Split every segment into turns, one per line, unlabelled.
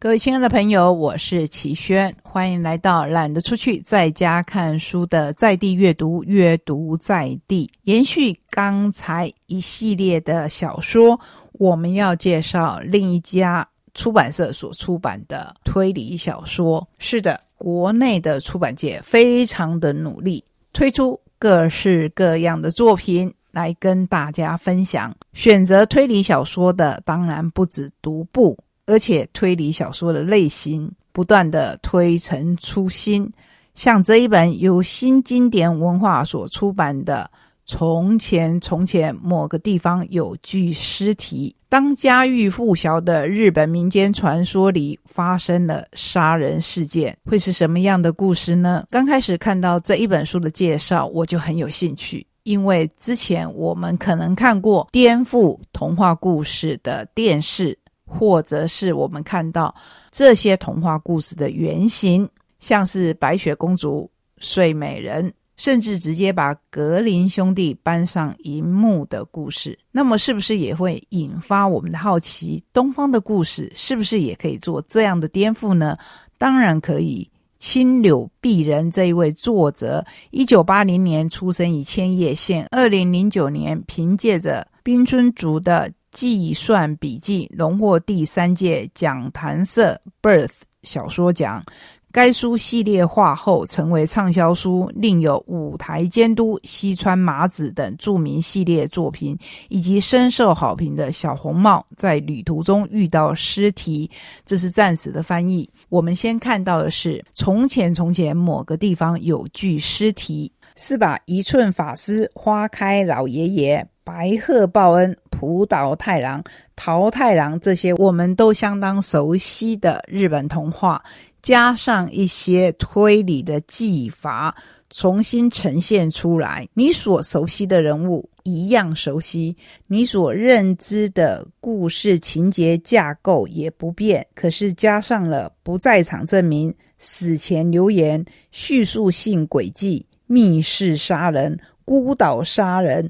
各位亲爱的朋友，我是齐轩，欢迎来到懒得出去，在家看书的在地阅读，阅读在地。延续刚才一系列的小说，我们要介绍另一家出版社所出版的推理小说。是的，国内的出版界非常的努力，推出各式各样的作品来跟大家分享。选择推理小说的，当然不止独步。而且推理小说的类型不断的推陈出新，像这一本由新经典文化所出版的《从前从前某个地方有具尸体》，当家喻户晓的日本民间传说里发生了杀人事件，会是什么样的故事呢？刚开始看到这一本书的介绍，我就很有兴趣，因为之前我们可能看过颠覆童话故事的电视。或者是我们看到这些童话故事的原型，像是白雪公主、睡美人，甚至直接把格林兄弟搬上荧幕的故事，那么是不是也会引发我们的好奇？东方的故事是不是也可以做这样的颠覆呢？当然可以。青柳碧人这一位作者，一九八零年出生于千叶县，二零零九年凭借着冰村竹的。计算笔记荣获第三届讲谈社 Birth 小说奖。该书系列化后成为畅销书，另有舞台监督、西川麻子等著名系列作品，以及深受好评的小红帽在旅途中遇到尸体。这是暂时的翻译。我们先看到的是：从前从前某个地方有具尸体，是把一寸法师、花开老爷爷、白鹤报恩。浦岛太郎、桃太郎这些我们都相当熟悉的日本童话，加上一些推理的技法，重新呈现出来。你所熟悉的人物一样熟悉，你所认知的故事情节架构也不变，可是加上了不在场证明、死前留言、叙述性轨迹、密室杀人、孤岛杀人。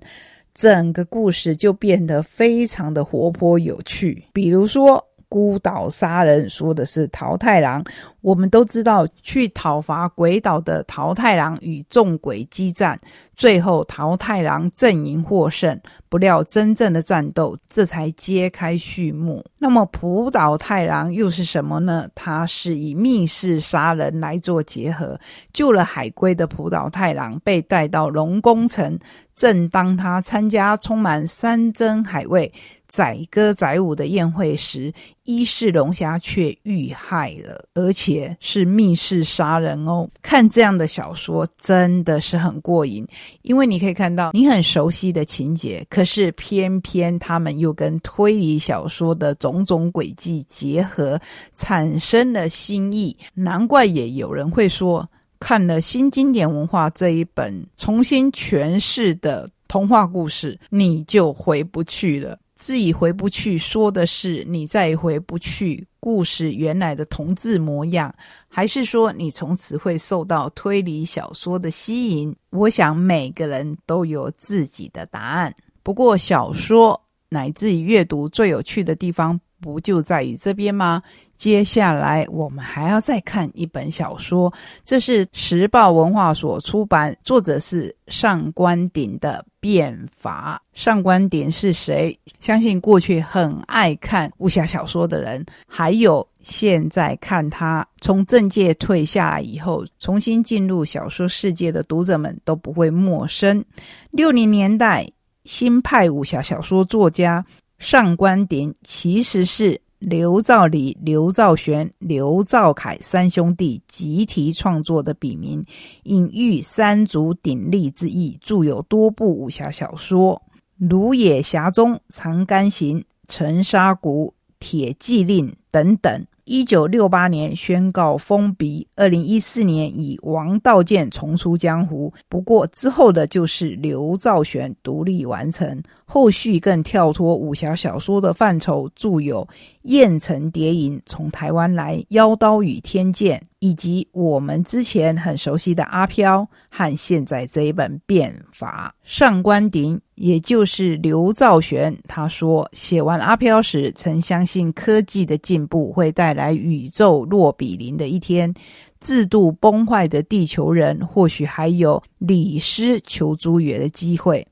整个故事就变得非常的活泼有趣。比如说，孤岛杀人说的是桃太郎。我们都知道，去讨伐鬼岛的桃太郎与众鬼激战，最后桃太郎阵营获胜。不料，真正的战斗这才揭开序幕。那么，浦岛太郎又是什么呢？他是以密室杀人来做结合，救了海龟的浦岛太郎被带到龙宫城。正当他参加充满山珍海味、载歌载舞的宴会时，伊势龙虾却遇害了，而且是密室杀人哦。看这样的小说真的是很过瘾，因为你可以看到你很熟悉的情节，可是偏偏他们又跟推理小说的种种轨迹结合，产生了新意。难怪也有人会说。看了新经典文化这一本重新诠释的童话故事，你就回不去了。自己回不去，说的是你再也回不去故事原来的同志模样，还是说你从此会受到推理小说的吸引？我想每个人都有自己的答案。不过小说乃至于阅读最有趣的地方。不就在于这边吗？接下来我们还要再看一本小说，这是时报文化所出版，作者是上官鼎的《变法》。上官鼎是谁？相信过去很爱看武侠小说的人，还有现在看他从政界退下来以后，重新进入小说世界的读者们都不会陌生。六零年代新派武侠小说作家。上官鼎其实是刘兆礼、刘兆玄、刘兆凯三兄弟集体创作的笔名，隐喻三足鼎立之意，著有多部武侠小说，《如野侠踪》《长干行》《沉沙谷》《铁骑令》等等。一九六八年宣告封笔，二零一四年以王道剑重出江湖。不过之后的就是刘兆玄独立完成，后续更跳脱武侠小说的范畴，著有《燕城谍影》《从台湾来》《妖刀与天剑》，以及我们之前很熟悉的阿飘和现在这一本《变法》。上官鼎。也就是刘兆玄，他说写完《阿飘》时，曾相信科技的进步会带来宇宙若比邻的一天，制度崩坏的地球人或许还有李斯求诸野的机会。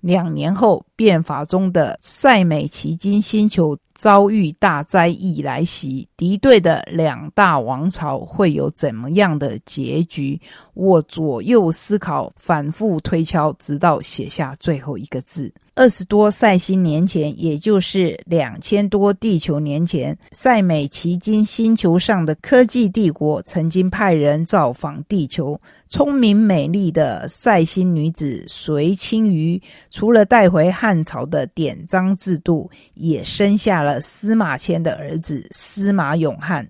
两年后，变法中的塞美奇金星球遭遇大灾异来袭，敌对的两大王朝会有怎么样的结局？我左右思考，反复推敲，直到写下最后一个字。二十多赛星年前，也就是两千多地球年前，塞美奇金星球上的科技帝国曾经派人造访地球。聪明美丽的赛星女子随青鱼，除了带回汉汉朝的典章制度，也生下了司马迁的儿子司马永汉。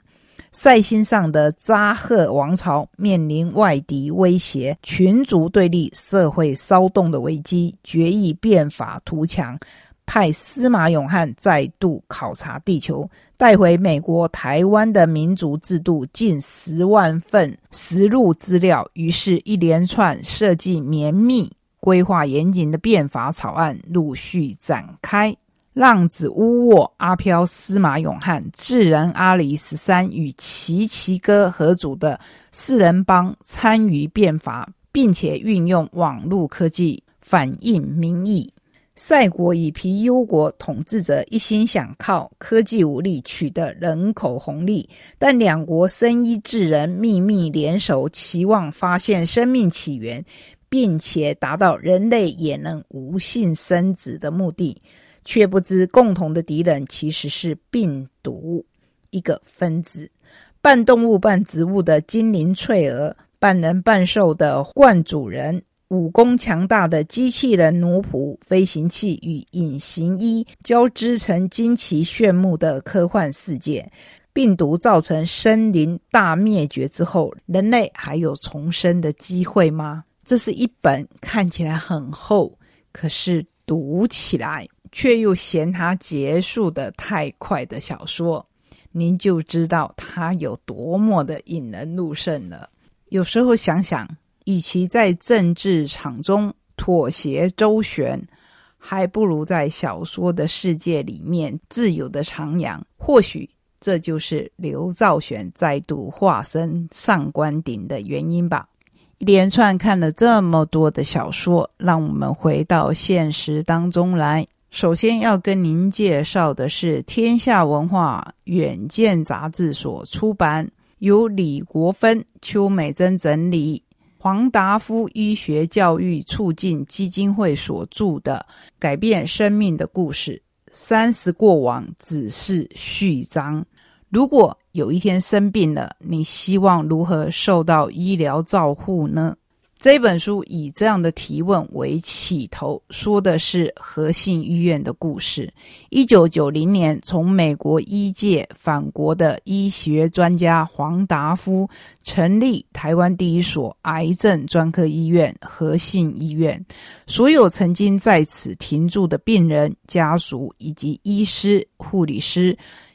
塞星上的扎赫王朝面临外敌威胁、群族对立、社会骚动的危机，决议变法图强，派司马永汉再度考察地球，带回美国台湾的民族制度近十万份实录资料。于是，一连串设计绵密、规划严谨的变法草案陆续展开。浪子乌沃、阿飘、司马永汉、智人阿里十三与奇奇哥合组的四人帮参与变法，并且运用网络科技反映民意。赛国以皮忧国统治者一心想靠科技武力取得人口红利，但两国生医智人秘密联手，期望发现生命起源，并且达到人类也能无性生殖的目的。却不知共同的敌人其实是病毒一个分子，半动物半植物的精灵翠儿，半人半兽的幻主人，武功强大的机器人奴仆，飞行器与隐形衣交织成惊奇炫目的科幻世界。病毒造成森林大灭绝之后，人类还有重生的机会吗？这是一本看起来很厚，可是读起来。却又嫌它结束的太快的小说，您就知道它有多么的引人入胜了。有时候想想，与其在政治场中妥协周旋，还不如在小说的世界里面自由的徜徉。或许这就是刘兆玄再度化身上官鼎的原因吧。一连串看了这么多的小说，让我们回到现实当中来。首先要跟您介绍的是天下文化远见杂志所出版，由李国芬、邱美珍整理，黄达夫医学教育促进基金会所著的《改变生命的故事：三十过往只是序章》。如果有一天生病了，你希望如何受到医疗照护呢？这本书以这样的提问为起头，说的是和信医院的故事。一九九零年，从美国医界返国的医学专家黄达夫成立台湾第一所癌症专科医院——和信医院。所有曾经在此停住的病人家属，以及医师、护理师、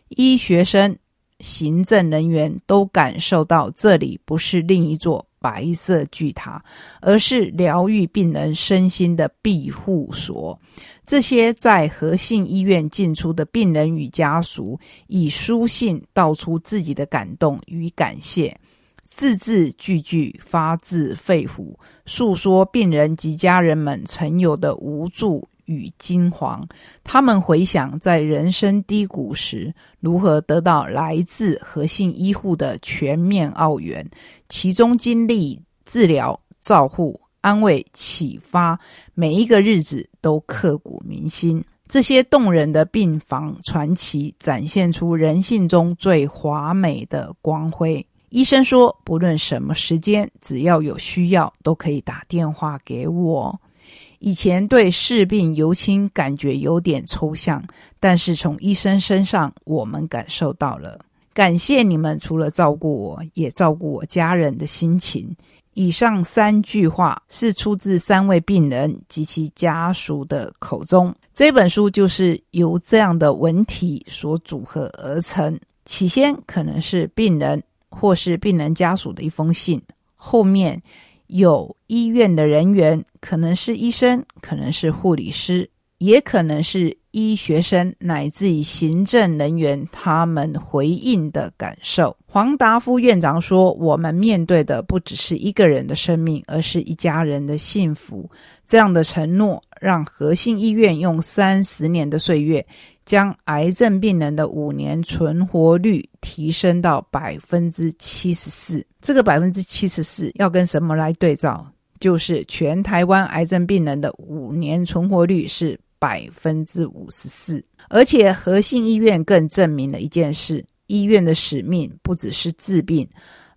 医学生、行政人员，都感受到这里不是另一座。白色巨塔，而是疗愈病人身心的庇护所。这些在和信医院进出的病人与家属，以书信道出自己的感动与感谢，字字句句发自肺腑，诉说病人及家人们曾有的无助。与金黄，他们回想在人生低谷时，如何得到来自核心医护的全面奥援，其中经历治疗、照护、安慰、启发，每一个日子都刻骨铭心。这些动人的病房传奇，展现出人性中最华美的光辉。医生说，不论什么时间，只要有需要，都可以打电话给我。以前对视病由亲感觉有点抽象，但是从医生身上我们感受到了。感谢你们，除了照顾我，也照顾我家人的心情。以上三句话是出自三位病人及其家属的口中。这本书就是由这样的文体所组合而成。起先可能是病人或是病人家属的一封信，后面。有医院的人员，可能是医生，可能是护理师，也可能是医学生乃至于行政人员他们回应的感受。黄达夫院长说：“我们面对的不只是一个人的生命，而是一家人的幸福。”这样的承诺让和信医院用三十年的岁月，将癌症病人的五年存活率提升到百分之七十四。这个百分之七十四要跟什么来对照？就是全台湾癌症病人的五年存活率是百分之五十四，而且和信医院更证明了一件事：医院的使命不只是治病，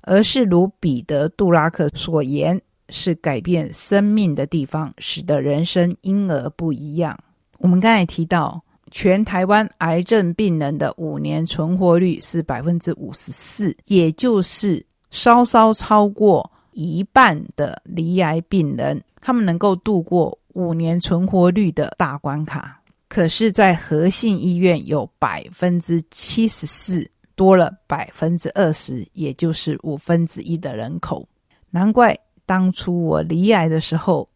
而是如彼得·杜拉克所言，是改变生命的地方，使得人生因而不一样。我们刚才提到，全台湾癌症病人的五年存活率是百分之五十四，也就是稍稍超过。一半的离癌病人，他们能够度过五年存活率的大关卡。可是，在和信医院有百分之七十四，多了百分之二十，也就是五分之一的人口。难怪当初我离癌的时候，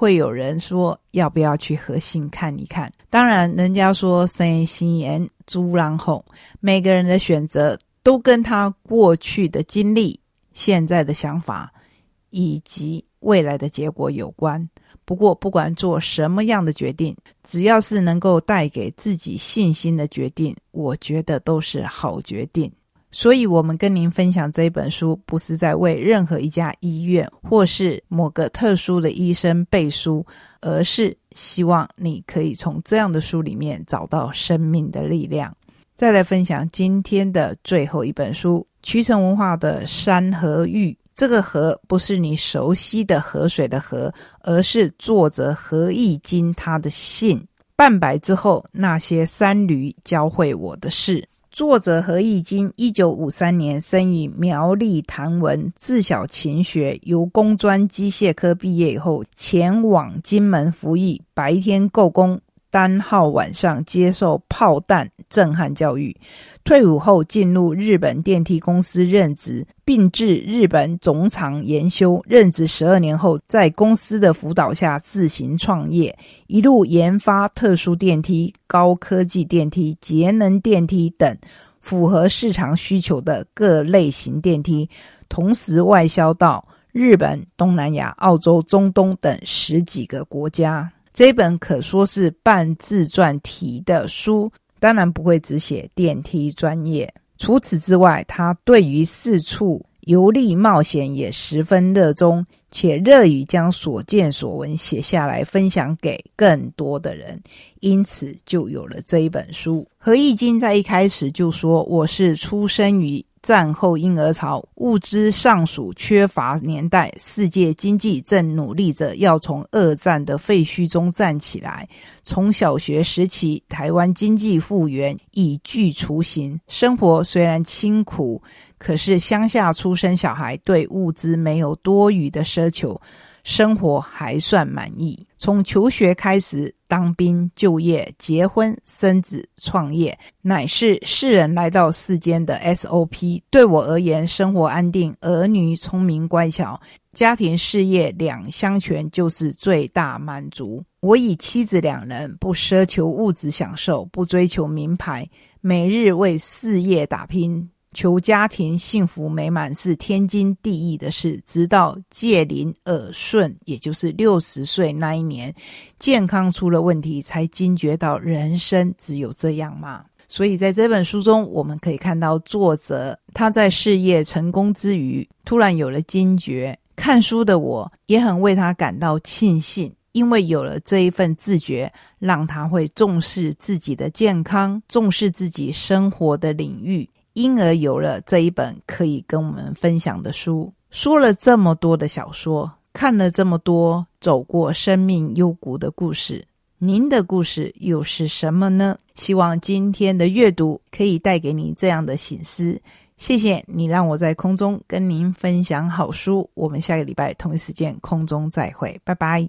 会有人说要不要去和信看一看。当然，人家说生心言猪然后，每个人的选择都跟他过去的经历、现在的想法。以及未来的结果有关。不过，不管做什么样的决定，只要是能够带给自己信心的决定，我觉得都是好决定。所以，我们跟您分享这本书，不是在为任何一家医院或是某个特殊的医生背书，而是希望你可以从这样的书里面找到生命的力量。再来分享今天的最后一本书——渠成文化的《山河玉》。这个河不是你熟悉的河水的河，而是作者何义金他的信。半百之后，那些山驴教会我的事。作者何义金，一九五三年生于苗栗潭文，自小勤学，由工专机械科毕业以后，前往金门服役，白天够工。单号晚上接受炮弹震撼教育，退伍后进入日本电梯公司任职，并至日本总厂研修。任职十二年后，在公司的辅导下自行创业，一路研发特殊电梯、高科技电梯、节能电梯等符合市场需求的各类型电梯，同时外销到日本、东南亚、澳洲、中东等十几个国家。这本可说是半自传体的书，当然不会只写电梯专业。除此之外，他对于四处游历冒险也十分热衷，且乐于将所见所闻写下来，分享给更多的人。因此，就有了这一本书。何义经在一开始就说：“我是出生于。”战后婴儿潮，物资尚属缺乏年代，世界经济正努力着要从二战的废墟中站起来。从小学时期，台湾经济复原，已具雏形。生活虽然清苦，可是乡下出生小孩对物资没有多余的奢求。生活还算满意。从求学开始，当兵、就业、结婚、生子、创业，乃是世人来到世间的 SOP。对我而言，生活安定，儿女聪明乖巧，家庭事业两相全，就是最大满足。我与妻子两人不奢求物质享受，不追求名牌，每日为事业打拼。求家庭幸福美满是天经地义的事，直到戒灵耳顺，也就是六十岁那一年，健康出了问题，才惊觉到人生只有这样吗？所以在这本书中，我们可以看到作者他在事业成功之余，突然有了惊觉。看书的我也很为他感到庆幸，因为有了这一份自觉，让他会重视自己的健康，重视自己生活的领域。因而有了这一本可以跟我们分享的书。说了这么多的小说，看了这么多走过生命幽谷的故事，您的故事又是什么呢？希望今天的阅读可以带给你这样的醒思。谢谢你让我在空中跟您分享好书。我们下个礼拜同一时间空中再会，拜拜。